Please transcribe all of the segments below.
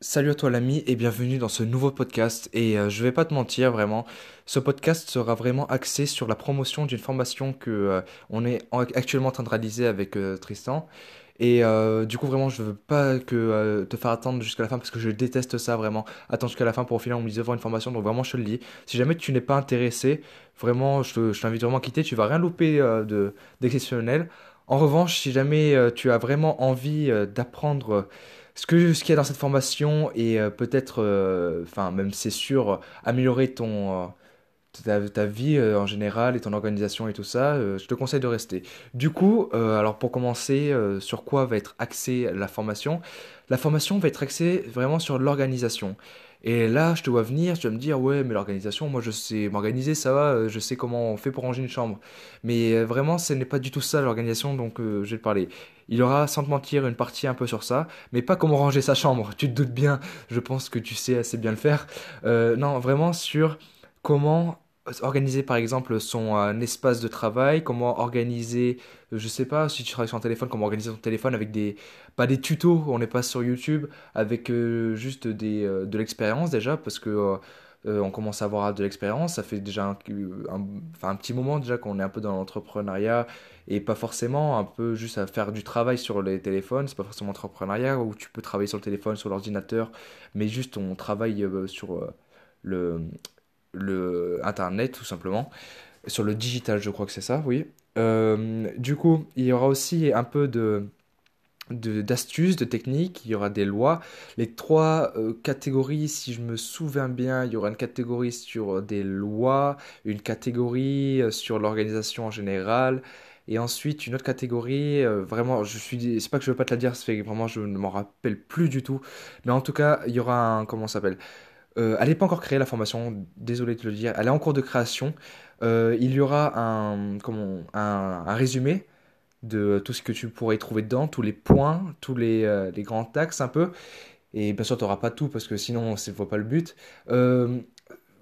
Salut à toi l'ami et bienvenue dans ce nouveau podcast. Et euh, je vais pas te mentir vraiment, ce podcast sera vraiment axé sur la promotion d'une formation que euh, on est en- actuellement en train de réaliser avec euh, Tristan. Et euh, du coup vraiment je veux pas que te faire attendre jusqu'à la fin parce que je déteste ça vraiment, attendre jusqu'à la fin pour au final on me dise une formation donc vraiment je te le dis, si jamais tu n'es pas intéressé, vraiment je te- je t'invite vraiment à quitter, tu vas rien louper de d'exceptionnel. En revanche, si jamais tu as vraiment envie d'apprendre ce que, ce qu'il y a dans cette formation et euh, peut-être, euh, enfin même c'est sûr, améliorer ton, euh, ta, vie euh, en général et ton organisation et tout ça, euh, je te conseille de rester. Du coup, euh, alors pour commencer, sur quoi va être axée la formation? La formation va être axée vraiment sur l'organisation. Et là, je te vois venir, tu vas me dire, ouais, mais l'organisation, moi je sais m'organiser, ça va, je sais comment on fait pour ranger une chambre. Mais vraiment, ce n'est pas du tout ça l'organisation, donc je vais te parler. Il y aura, sans te mentir, une partie un peu sur ça, mais pas comment ranger sa chambre. Tu te doutes bien, je pense que tu sais assez bien le faire. Non, vraiment sur comment organiser par exemple son euh, espace de travail, comment organiser, euh, je sais pas, si tu travailles sur un téléphone, comment organiser ton téléphone avec des, pas des tutos, on n'est pas sur YouTube, avec euh, juste des, de l'expérience déjà, parce que on commence à avoir de l'expérience, ça fait déjà un, un- petit moment déjà qu'on est un peu dans l'entrepreneuriat et pas forcément un peu juste à faire du travail sur les téléphones, c'est pas forcément entrepreneuriat où tu peux travailler sur le téléphone, sur l'ordinateur, mais juste on travaille sur le, le Internet tout simplement, sur le digital je crois que c'est ça, oui. Euh, du coup, il y aura aussi un peu de d'astuces, de techniques, il y aura des lois. Les trois euh, catégories, si je me souviens bien, il y aura une catégorie sur des lois, une catégorie euh, sur l'organisation en général, et ensuite une autre catégorie, vraiment, je suis, c'est pas que je veux pas te la dire, c'est vraiment je ne m'en rappelle plus du tout, mais en tout cas, il y aura un, comment s'appelle? Euh, elle n'est pas encore créée la formation, désolé de le dire, elle est en cours de création. Euh, il y aura un, comment, un, un résumé de tout ce que tu pourrais trouver dedans, tous les points, tous les, euh, les grands axes un peu. Et bien sûr, tu n'auras pas tout parce que sinon, c'est voit pas le but.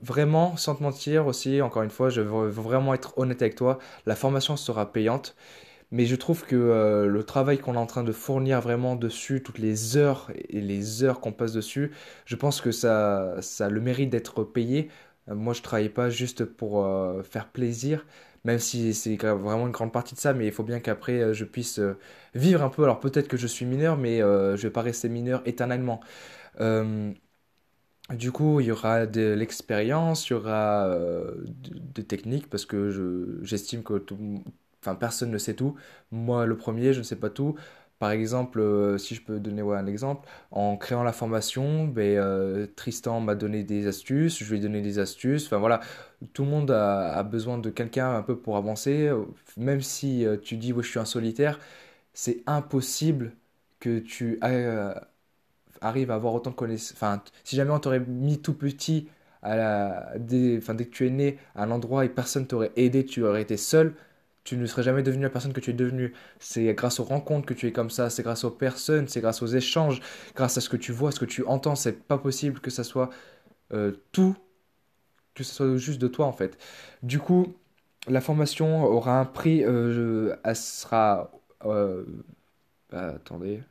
Vraiment, sans te mentir aussi, encore une fois, je veux vraiment être honnête avec toi, la formation sera payante. Mais je trouve que euh, le travail qu'on est en train de fournir vraiment dessus, toutes les heures et les heures qu'on passe dessus, je pense que ça, ça a le mérite d'être payé. Euh, moi, je travaille pas juste pour euh, faire plaisir, même si c'est vraiment une grande partie de ça, mais il faut bien qu'après je puisse vivre un peu. Alors peut-être que je suis mineur, mais je vais pas rester mineur éternellement. Du coup, il y aura de l'expérience, il y aura euh, de- techniques, parce que je, j'estime que tout, enfin, personne ne sait tout. Moi, le premier, je ne sais pas tout. Par exemple, euh, si je peux donner un exemple, en créant la formation, ben, euh, Tristan m'a donné des astuces, je lui ai donné des astuces. Enfin voilà, tout le monde a, besoin de quelqu'un un peu pour avancer. Même si euh, tu dis, ouais, je suis un solitaire, c'est impossible que tu arrives à avoir autant de connaissances. Enfin, si jamais on t'aurait mis tout petit, à la, enfin, dès que tu es né, à un endroit et personne t'aurait aidé, tu aurais été seul, tu ne serais jamais devenu la personne que tu es devenu. C'est grâce aux rencontres que tu es comme ça, c'est grâce aux personnes, c'est grâce aux échanges, grâce à ce que tu vois, ce que tu entends. C'est pas possible que ça soit euh, tout, que ce soit juste de toi en fait. Du coup, la formation aura un prix, euh, elle sera. euh, bah, attendez.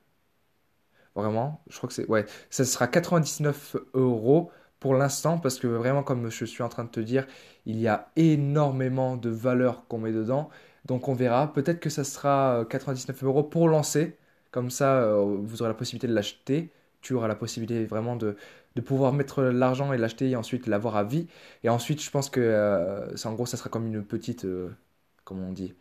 Vraiment, je crois que c'est... Ouais, ça sera 99 euros pour l'instant parce que vraiment, comme je suis en train de te dire, il y a énormément de valeur qu'on met dedans. Donc on verra. Peut-être que ça sera euh, 99 euros pour lancer. Comme ça, euh, vous aurez la possibilité de l'acheter. Tu auras la possibilité vraiment de, pouvoir mettre l'argent et l'acheter et ensuite l'avoir à vie. Et ensuite, je pense que euh, en gros, ça sera comme une petite... euh, comment on dit?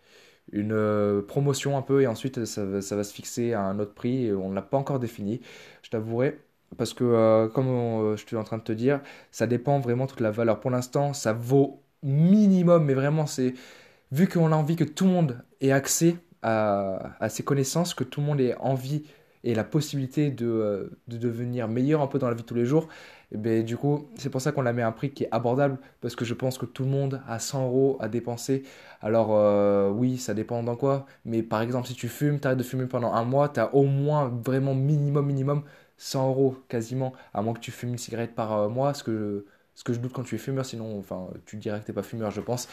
une euh, promotion un peu et ensuite ça, va ça va se fixer à un autre prix on ne l'a pas encore défini, je t'avouerai. Parce que, euh, comme on- je suis en train de te dire, ça dépend vraiment toute la valeur. Pour l'instant, ça vaut minimum, mais vraiment, c'est vu qu'on a envie que tout le monde ait accès à, à ces connaissances, que tout le monde ait envie et la possibilité de, euh, de devenir meilleur un peu dans la vie de tous les jours, et ben, du coup, c'est pour ça qu'on a mis un prix qui est abordable, parce que je pense que tout le monde a 100 euros à dépenser. Alors, euh, oui, ça dépend dans quoi, mais par exemple, si tu fumes, tu arrêtes de fumer pendant un mois, tu as au moins, vraiment minimum, minimum 100 euros quasiment, à moins que tu fumes une cigarette par euh, mois, ce que, ce que je doute quand tu es fumeur, sinon, enfin, tu dirais que t'es pas fumeur, je pense.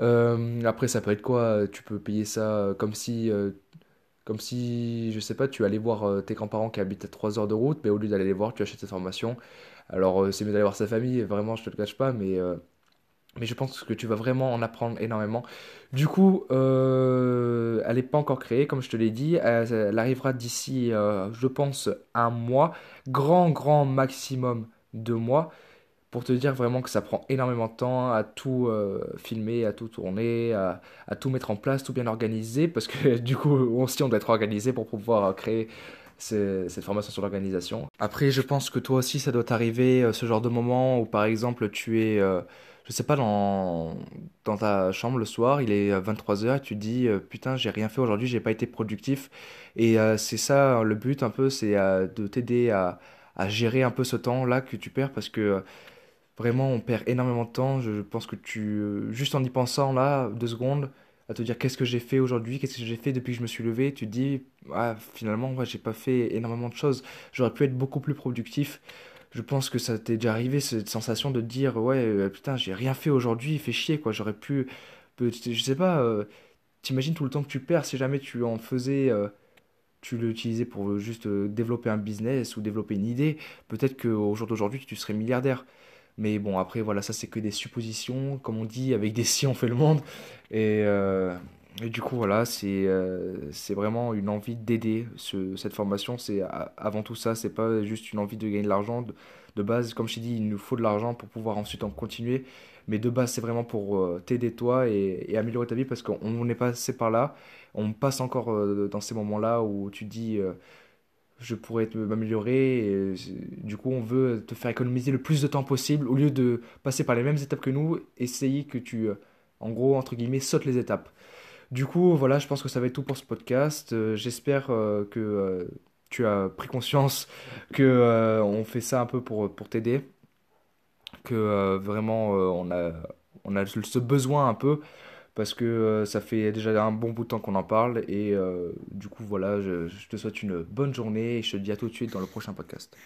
Euh, après, ça peut être quoi? Tu peux payer ça euh, comme si, euh, Comme si, je sais pas, tu allais voir euh, tes grands-parents qui habitent à 3 heures de route, mais au lieu d'aller les voir, tu achètes cette formation. Alors, euh, c'est mieux d'aller voir sa famille, vraiment, je te le cache pas, mais, euh, mais je pense que tu vas vraiment en apprendre énormément. Du coup, euh, elle n'est pas encore créée, comme je te l'ai dit. Elle, arrivera d'ici, euh, je pense, un mois, grand, grand maximum deux mois pour te dire vraiment que ça prend énormément de temps à tout euh, filmer, à tout tourner, à, tout mettre en place, tout bien organiser, parce que du coup, aussi, on doit être organisé pour pouvoir créer ce- cette formation sur l'organisation. Après, je pense que toi aussi, ça doit t'arriver ce genre de moment où, par exemple, tu es, je sais pas, dans, dans ta chambre le soir, il est 23h et tu te dis, euh, putain, j'ai rien fait aujourd'hui, j'ai pas été productif. Et euh, c'est ça, le but un peu, c'est euh, de t'aider à, à gérer un peu ce temps-là que tu perds parce que euh, Vraiment, on perd énormément de temps. Je pense que tu, euh, juste en y pensant là, deux secondes, à te dire qu'est-ce que j'ai fait aujourd'hui, qu'est-ce que j'ai fait depuis que je me suis levé, tu te dis, ah, finalement, ouais, j'ai pas fait énormément de choses. J'aurais pu être beaucoup plus productif. Je pense que ça t'est déjà arrivé, cette sensation de dire, ouais, euh, putain, j'ai rien fait aujourd'hui, il fait chier, quoi. J'aurais pu, je sais pas, euh, t'imagines tout le temps que tu perds si jamais tu en faisais, euh, tu l'utilisais pour juste développer un business ou développer une idée. Peut-être qu'au jour d'aujourd'hui, tu serais milliardaire. Mais bon, après, voilà, ça c'est que des suppositions, comme on dit, avec des si on fait le monde. Et, et du coup, voilà, c'est euh, c'est vraiment une envie d'aider. Ce- cette formation, c'est avant tout ça, c'est pas juste une envie de gagner de l'argent. De, de base, comme je t'ai dit, il nous faut de l'argent pour pouvoir ensuite en continuer. Mais de base, c'est vraiment pour euh, t'aider toi et, améliorer ta vie parce qu'on on est passé par là. On passe encore euh, dans ces moments-là où tu dis. je pourrais m'améliorer. Du coup, on veut te faire économiser le plus de temps possible au lieu de passer par les mêmes étapes que nous, essayer que tu, en gros, entre guillemets, sautes les étapes. Du coup, voilà, je pense que ça va être tout pour ce podcast. Euh, j'espère euh, que euh, tu as pris conscience que on fait ça un peu pour, t'aider, que vraiment on a, ce besoin un peu parce que ça fait déjà un bon bout de temps qu'on en parle et du coup voilà, je te souhaite une bonne journée et je te dis à tout de suite dans le prochain podcast.